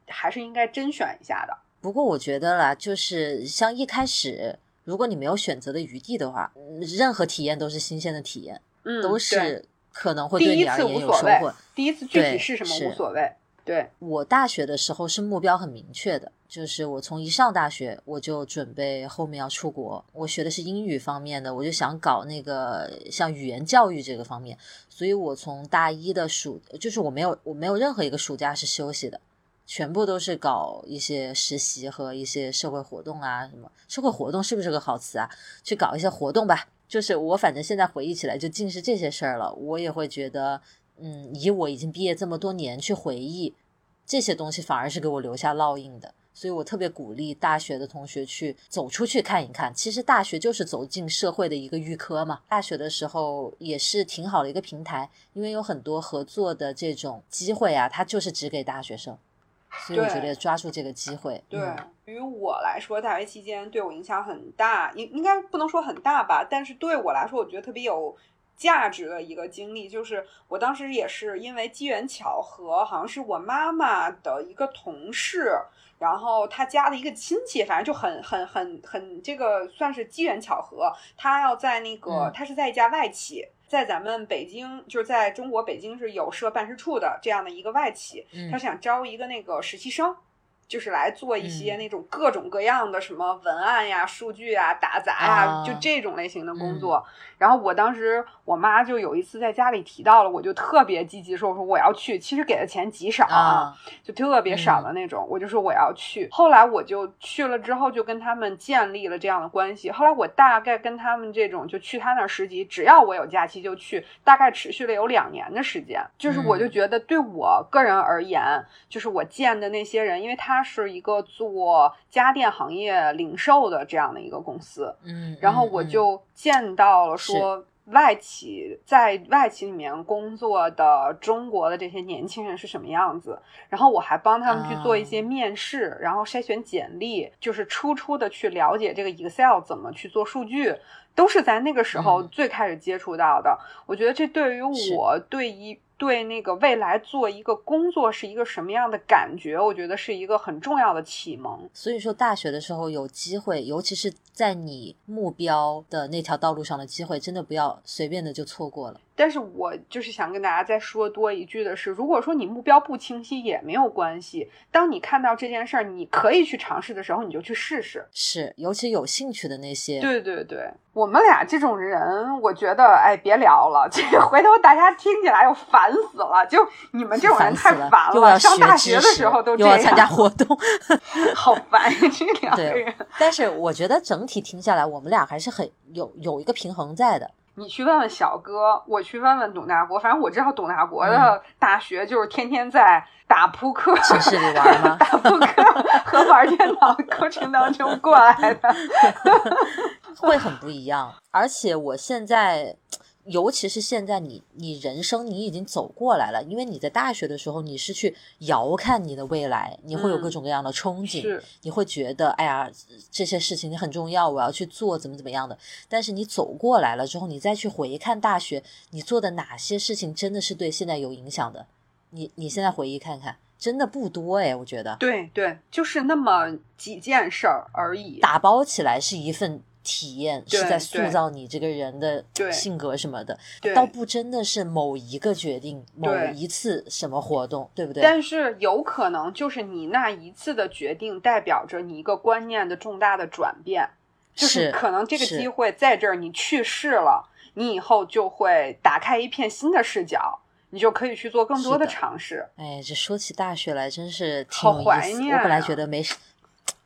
还是应该甄选一下的。不过我觉得啦，就是像一开始，如果你没有选择的余地的话，任何体验都是新鲜的体验，嗯，都是可能会对你而言有收获。第一次具体是什么无所谓。对我大学的时候是目标很明确的，就是我从一上大学我就准备后面要出国，我学的是英语方面的，我就想搞那个像语言教育这个方面，所以我从大一的暑，就是我没有我没有任何一个暑假是休息的，全部都是搞一些实习和一些社会活动啊，什么社会活动是不是个好词啊？去搞一些活动吧，就是我反正现在回忆起来就尽是这些事儿了，我也会觉得。嗯，以我已经毕业这么多年去回忆这些东西，反而是给我留下烙印的。所以我特别鼓励大学的同学去走出去看一看。其实大学就是走进社会的一个预科嘛。大学的时候也是挺好的一个平台，因为有很多合作的这种机会啊，它就是只给大学生。所以我觉得抓住这个机会。对于我来说，大学期间对我影响很大，应应该不能说很大吧，但是对我来说，我觉得特别有。价值的一个经历，就是我当时也是因为机缘巧合，好像是我妈妈的一个同事，然后他家的一个亲戚，反正就很很很很这个算是机缘巧合。他要在那个，他是在一家外企，在咱们北京，就是在中国北京是有设办事处的这样的一个外企，他想招一个那个实习生。就是来做一些那种各种各样的什么文案呀、数据啊、打杂呀，就这种类型的工作。然后我当时我妈就有一次在家里提到了，我就特别积极说我说我要去。其实给的钱极少啊，就特别少的那种。我就说我要去。后来我就去了之后，就跟他们建立了这样的关系。后来我大概跟他们这种就去他那儿实习，只要我有假期就去，大概持续了有两年的时间。就是我就觉得对我个人而言，就是我见的那些人，因为他。它是一个做家电行业零售的这样的一个公司，嗯，然后我就见到了说，外企在外企里面工作的中国的这些年轻人是什么样子，然后我还帮他们去做一些面试，然后筛选简历，就是初初的去了解这个 Excel 怎么去做数据，都是在那个时候最开始接触到的。我觉得这对于我对于对那个未来做一个工作是一个什么样的感觉，我觉得是一个很重要的启蒙。所以说，大学的时候有机会，尤其是在你目标的那条道路上的机会，真的不要随便的就错过了。但是我就是想跟大家再说多一句的是，如果说你目标不清晰也没有关系。当你看到这件事儿你可以去尝试的时候，你就去试试。是，尤其有兴趣的那些。对对对，我们俩这种人，我觉得，哎，别聊了，*laughs* 这回头大家听起来又烦死了。就你们这种人太烦了，上大学的时候都又要参加活动，*laughs* 好烦呀！这两个人。但是我觉得整体听下来，我们俩还是很有有一个平衡在的。你去问问小哥，我去问问董大国。反正我知道董大国的大学就是天天在打扑克，寝室里玩吗？*laughs* 打扑克和玩电脑过程当中过来的，*laughs* 会很不一样。而且我现在。尤其是现在，你你人生你已经走过来了，因为你在大学的时候，你是去遥看你的未来，你会有各种各样的憧憬，你会觉得，哎呀，这些事情很重要，我要去做，怎么怎么样的。但是你走过来了之后，你再去回看大学，你做的哪些事情真的是对现在有影响的？你你现在回忆看看，真的不多哎，我觉得。对对，就是那么几件事儿而已。打包起来是一份。体验是在塑造你这个人的性格什么的，倒不真的是某一个决定、某一次什么活动，对不对？但是有可能就是你那一次的决定，代表着你一个观念的重大的转变，就是可能这个机会在这儿，你去世了，你以后就会打开一片新的视角，你就可以去做更多的尝试。哎，这说起大学来，真是好怀念。我本来觉得没事，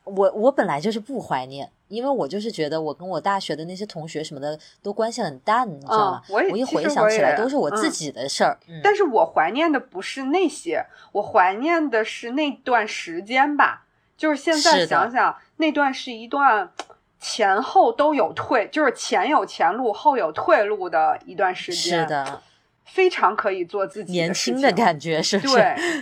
我我本来就是不怀念。因为我就是觉得我跟我大学的那些同学什么的都关系很淡，你知道吗？我一回想起来都是我自己的事儿。但是我怀念的不是那些，我怀念的是那段时间吧。就是现在想想，那段是一段前后都有退，就是前有前路，后有退路的一段时间。是的。非常可以做自己年轻的感觉，是不是？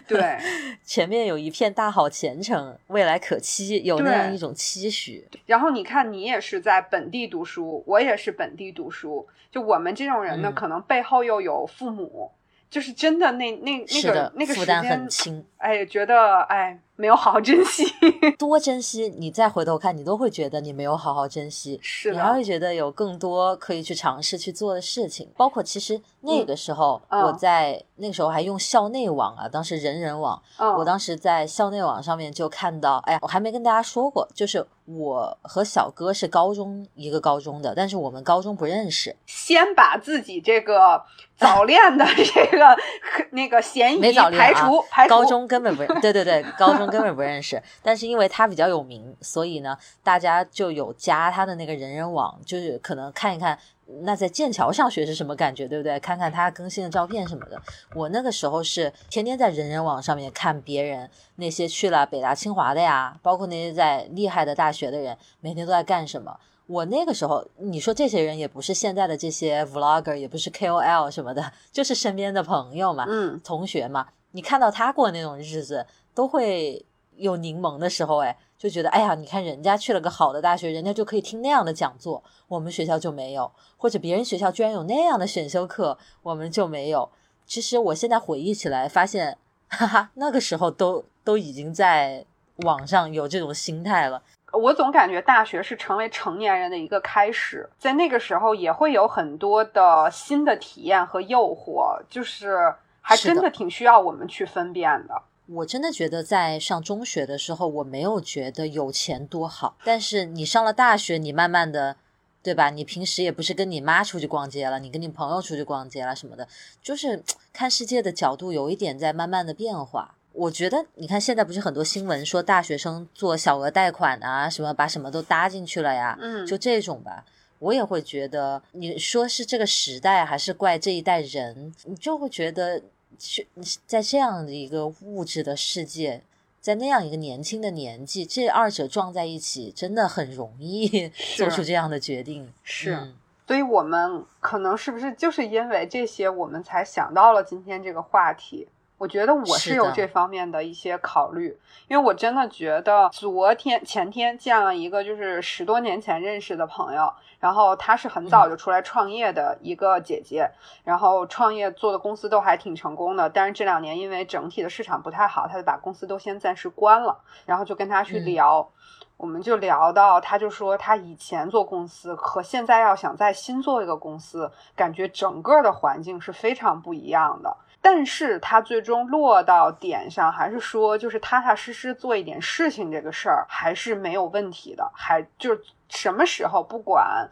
对对，*laughs* *laughs* 前面有一片大好前程，未来可期，有那样一种期许。然后你看，你也是在本地读书，我也是本地读书，就我们这种人呢，可能背后又有父母。就是真的，那那那个那个时间很轻，哎，觉得哎没有好好珍惜，*laughs* 多珍惜，你再回头看，你都会觉得你没有好好珍惜，是，你还会觉得有更多可以去尝试去做的事情，包括其实那个时候我在那个时候还用校内网啊，当时人人网，我当时在校内网上面就看到，哎呀，我还没跟大家说过，就是。我和小哥是高中一个高中的，但是我们高中不认识。先把自己这个早恋的这个 *laughs* 那个嫌疑排除，排除。高中根本不认，对对对，高中根本不认识。但是因为他比较有名，所以呢，大家就有加他的那个人人网，就是可能看一看。那在剑桥上学是什么感觉，对不对？看看他更新的照片什么的。我那个时候是天天在人人网上面看别人那些去了北大清华的呀，包括那些在厉害的大学的人，每天都在干什么。我那个时候，你说这些人也不是现在的这些 vlogger，也不是 KOL 什么的，就是身边的朋友嘛，嗯，同学嘛。你看到他过那种日子，都会有柠檬的时候，哎。就觉得哎呀，你看人家去了个好的大学，人家就可以听那样的讲座，我们学校就没有；或者别人学校居然有那样的选修课，我们就没有。其实我现在回忆起来，发现 *laughs* 哈哈，那个时候都都已经在网上有这种心态了。我总感觉大学是成为成年人的一个开始，在那个时候也会有很多的新的体验和诱惑，就是还真的挺需要我们去分辨的。我真的觉得，在上中学的时候，我没有觉得有钱多好。但是你上了大学，你慢慢的，对吧？你平时也不是跟你妈出去逛街了，你跟你朋友出去逛街了什么的，就是看世界的角度有一点在慢慢的变化。我觉得，你看现在不是很多新闻说大学生做小额贷款啊，什么把什么都搭进去了呀？嗯，就这种吧，我也会觉得，你说是这个时代，还是怪这一代人？你就会觉得。去在这样的一个物质的世界，在那样一个年轻的年纪，这二者撞在一起，真的很容易 *laughs* 做出这样的决定。是，所以我们可能是不是就是因为这些，我们才想到了今天这个话题？我觉得我是有这方面的一些考虑，因为我真的觉得昨天前天见了一个就是十多年前认识的朋友，然后她是很早就出来创业的一个姐姐，然后创业做的公司都还挺成功的，但是这两年因为整体的市场不太好，她就把公司都先暂时关了，然后就跟她去聊，我们就聊到，她就说她以前做公司和现在要想再新做一个公司，感觉整个的环境是非常不一样的。但是他最终落到点上，还是说就是踏踏实实做一点事情，这个事儿还是没有问题的。还就是什么时候，不管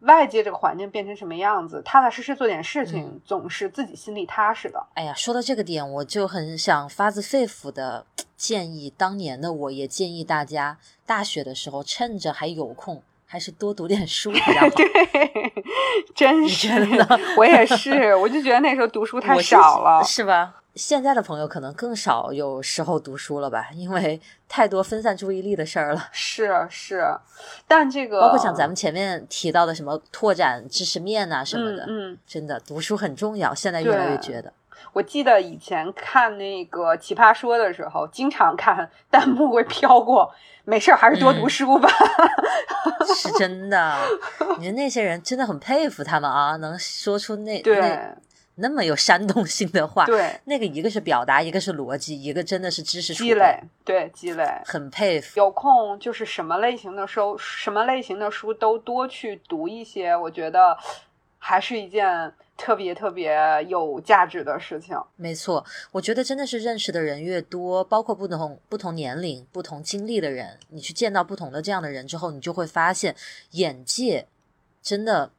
外界这个环境变成什么样子，踏踏实实做点事情，总是自己心里踏实的。哎呀，说到这个点，我就很想发自肺腑的建议，当年的我也建议大家，大学的时候趁着还有空。还是多读点书比较好。*laughs* 对，真是，我也是，我就觉得那时候读书太少了，是吧？现在的朋友可能更少有时候读书了吧，因为太多分散注意力的事儿了。是是，但这个包括像咱们前面提到的什么拓展知识面啊什么的，嗯，真的读书很重要。现在越来越觉得。我记得以前看那个《奇葩说》的时候，经常看弹幕会飘过。没事儿，还是多读书吧。*laughs* 是真的，你说那些人真的很佩服他们啊，能说出那那那么有煽动性的话。对，那个一个是表达，一个是逻辑，一个真的是知识积累。对，积累。很佩服。有空就是什么类型的书，什么类型的书都多去读一些，我觉得还是一件。特别特别有价值的事情，没错，我觉得真的是认识的人越多，包括不同不同年龄、不同经历的人，你去见到不同的这样的人之后，你就会发现眼界真的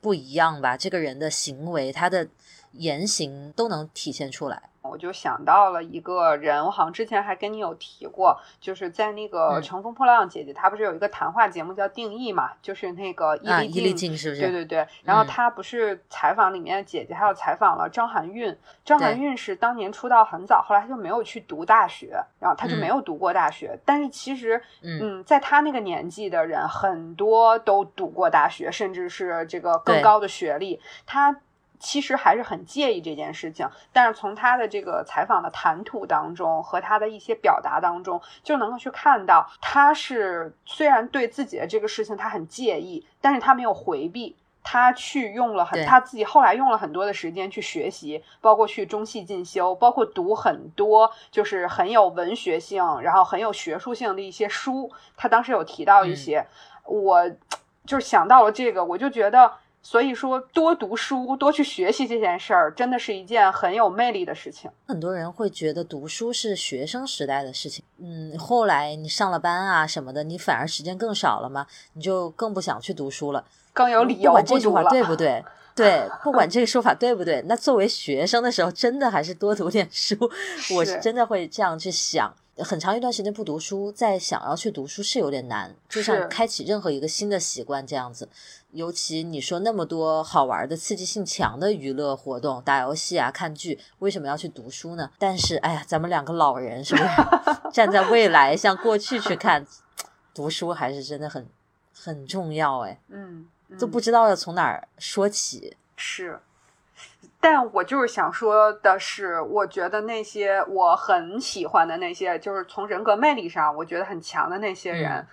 不一样吧？这个人的行为，他的言行都能体现出来。我就想到了一个人，我好像之前还跟你有提过，就是在那个《乘风破浪》姐姐，她不是有一个谈话节目叫《定义》嘛？就是那个伊丽伊丽静是不是？对对对。然后她不是采访里面的姐姐，还有采访了张含韵。张含韵是当年出道很早，后来她就没有去读大学，然后她就没有读过大学。但是其实，嗯，在她那个年纪的人，很多都读过大学，甚至是这个更高的学历。她。其实还是很介意这件事情，但是从他的这个采访的谈吐当中和他的一些表达当中，就能够去看到，他是虽然对自己的这个事情他很介意，但是他没有回避，他去用了很他自己后来用了很多的时间去学习，包括去中戏进修，包括读很多就是很有文学性，然后很有学术性的一些书。他当时有提到一些，我 *tsk* 就是想到了这个，我就觉得。所以说，多读书、多去学习这件事儿，真的是一件很有魅力的事情。很多人会觉得读书是学生时代的事情，嗯，后来你上了班啊什么的，你反而时间更少了嘛，你就更不想去读书了，更有理由不管这句话对不对？*laughs* 对，不管这个说法对不对，那作为学生的时候，真的还是多读点书。*laughs* 我是真的会这样去想。很长一段时间不读书，再想要去读书是有点难，就像开启任何一个新的习惯这样子。尤其你说那么多好玩的、刺激性强的娱乐活动，打游戏啊、看剧，为什么要去读书呢？但是，哎呀，咱们两个老人是不是 *laughs* 站在未来向过去去看，读书还是真的很很重要哎。嗯，都不知道要从哪儿说起。是。但我就是想说的是，我觉得那些我很喜欢的那些，就是从人格魅力上我觉得很强的那些人，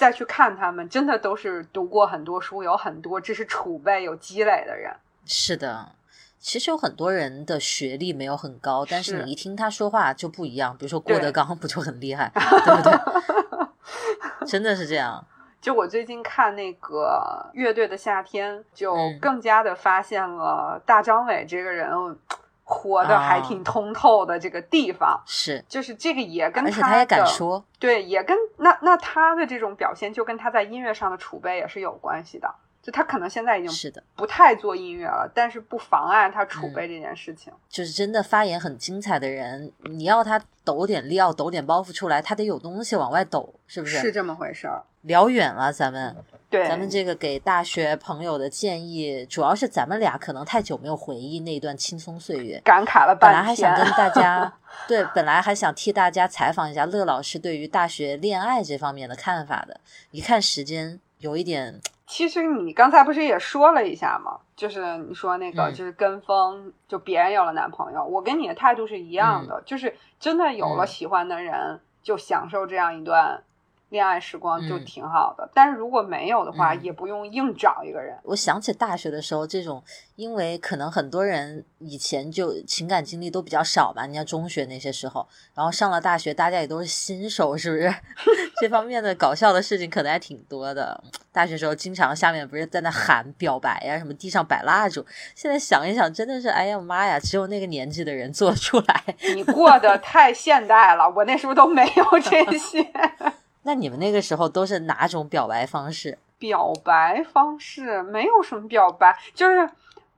再去看他们，真的都是读过很多书，有很多知识储备、有积累的人。是的，其实有很多人的学历没有很高，但是你一听他说话就不一样。比如说郭德纲，不就很厉害，*laughs* 对不对？*laughs* 真的是这样。就我最近看那个乐队的夏天，就更加的发现了大张伟这个人活的还挺通透的这个地方。是，就是这个也跟他也敢说，对，也跟那那他的这种表现，就跟他在音乐上的储备也是有关系的。就他可能现在已经是的不太做音乐了，但是不妨碍他储备这件事情。就是真的发言很精彩的人，你要他抖点料、抖点包袱出来，他得有东西往外抖，是不是？是这么回事儿。聊远了，咱们对咱们这个给大学朋友的建议，主要是咱们俩可能太久没有回忆那段轻松岁月，感慨了半天。本来还想跟大 *laughs* 家对，本来还想替大家采访一下乐老师对于大学恋爱这方面的看法的，一看时间有一点。其实你刚才不是也说了一下吗？就是你说那个，嗯。就是跟风，就别人有了男朋友，我跟你的态度是一样的，就是真的有了嗯。喜欢的人，就享受这样一段恋爱时光就嗯挺好的。但是如果没有的话，嗯也不用硬找一个人。我想起大学的时候，这种因为可能很多人以前就情感经历都比较少吧，你像中学那些时候，然后上了大学，大家也都是新手，是不是？*laughs* 这方面的搞笑的事情可能还挺多的。大学时候经常下面不是在那喊表白呀、什么地上摆蜡烛。现在想一想，真的是哎呀妈呀，只有那个年纪的人做出来。你过得太现代了，我那时候都没有这些那你们那个时候都是哪种表白方式？表白方式，没有什么表白，就是。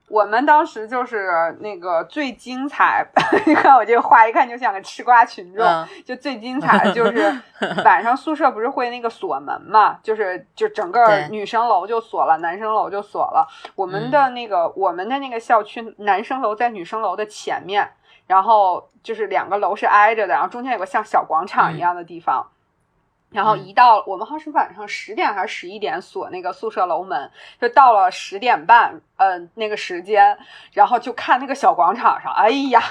我们当时就是那个最精彩，*laughs* 你看我这个话一看就像个吃瓜群众，嗯就最精彩就 *laughs* 是晚上宿舍不是会那个锁门嘛，就是就整个女生楼就锁了，男生楼就锁了。我们的那个、我们的那个校区男生楼在女生楼的前面，然后就是两个楼是挨着的，然后中间有个像小广场一样的地方。然后嗯。一到我们好像是晚上十点还是十一点锁那个宿舍楼门，就到了十点半，嗯、那个时间，然后就看那个小广场上，哎呀，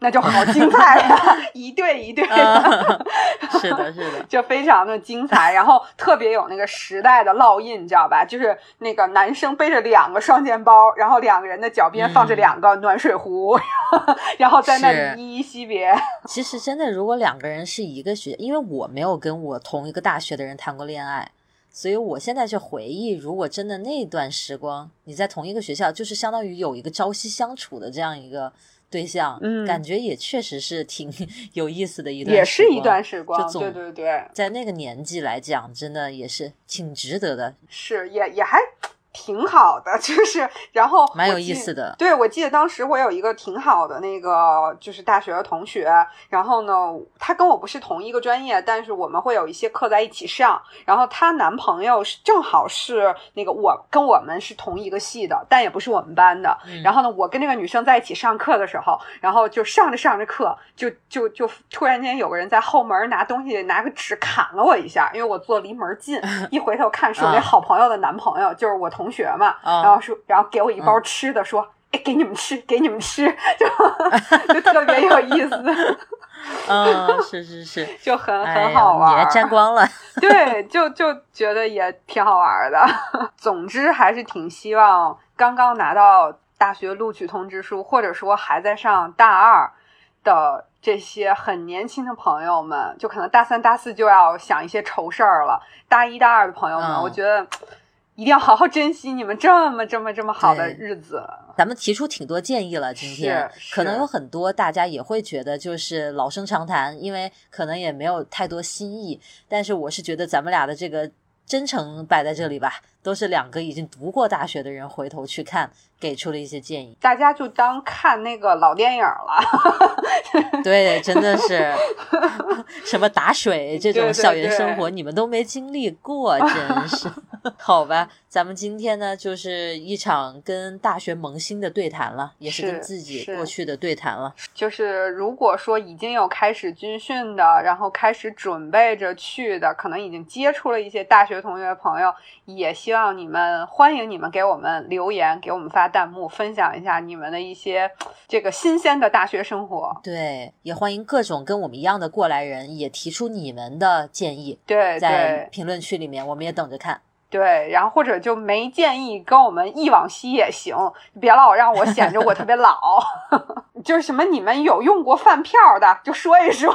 那就好精彩呀、*laughs* 一对一对的。啊，*laughs* 是的，是的，就非常的精彩，然后特别有那个时代的烙印，你知道吧？就是那个男生背着两个双肩包，然后两个人的脚边放着嗯两个暖水壶，*laughs* 然后在那里依依惜别。其实真的，如果两个人是一个学，因为我没有跟我同一个大学的人谈过恋爱，所以我现在去回忆，如果真的那段时光你在同一个学校，就是相当于有一个朝夕相处的这样一个对象，嗯感觉也确实是挺 *laughs* 有意思的一段，也是一段。时光，对对对，在那个年纪来讲，真的也是挺值得的，是也也还挺好的，*laughs* 就是然后蛮有意思的。对，我记得当时我有一个挺好的那个就是大学的同学，然后呢，她跟我不是同一个专业，但是我们会有一些课在一起上。然后她男朋友是正好是那个我跟我们是同一个系的，但也不是我们班的。嗯然后呢，我跟那个女生在一起上课的时候，然后就上着上着课，就就就突然间有个人在后门拿东西拿个纸砍了我一下，因为我坐离门近，*laughs* 一回头看是我那啊好朋友的男朋友，就是我同学嘛，啊然后说，然后给我一包吃的，说。哎，给你们吃，给你们吃，*laughs* 就 *laughs* 就特别有意思，*laughs* 嗯，是是是，就很哎很好玩。沾光了。对，就就觉得也挺好玩的。总之还是挺希望刚刚拿到大学录取通知书，或者说还在上大二的这些很年轻的朋友们，就可能大三、大四就要想一些愁事儿了。大一、大二的朋友们，嗯我觉得一定要好好珍惜你们这么、这么、这么好的日子。咱们提出挺多建议了，今天可能有很多大家也会觉得就是老生常谈，因为可能也没有太多新意。但是我是觉得咱们俩的这个真诚摆在这里吧，都是两个已经读过大学的人回头去看，给出了一些建议。大家就当看那个老电影了。*laughs* 对，真的是什么打水这种校园对生活，你们都没经历过，真是。*laughs* 好吧，咱们今天呢，就是一场跟大学萌新的对谈了，也是跟自己过去的对谈了。就是如果说已经有开始军训的，然后开始准备着去的，可能已经接触了一些大学同学朋友，也希望你们欢迎你们给我们留言，给我们发弹幕，分享一下你们的一些这个新鲜的大学生活。对，也欢迎各种跟我们一样的过来人，也提出你们的建议，对在评论区里面，我们也等着看。对，然后或者就没建议跟我们忆往昔也行，别老让我显着我特别老。*laughs* 就是什么你们有用过饭票的，就说一说。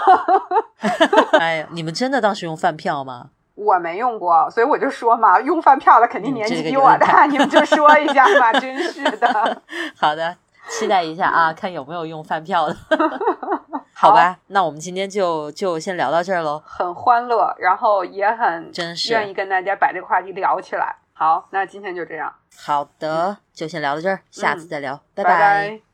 *laughs* 哎呀，你们真的当时用饭票吗？我没用过，所以我就说嘛，用饭票的肯定年纪比我大，你们就说一下嘛，真是的。*laughs* 好的，期待一下啊，看有没有用饭票的。*laughs* 好吧，那我们今天就就先聊到这儿喽。很欢乐，然后也很真是愿意跟大家把这个话题聊起来。好，那今天就这样，好的，就先聊到这儿，下次嗯再聊，拜拜拜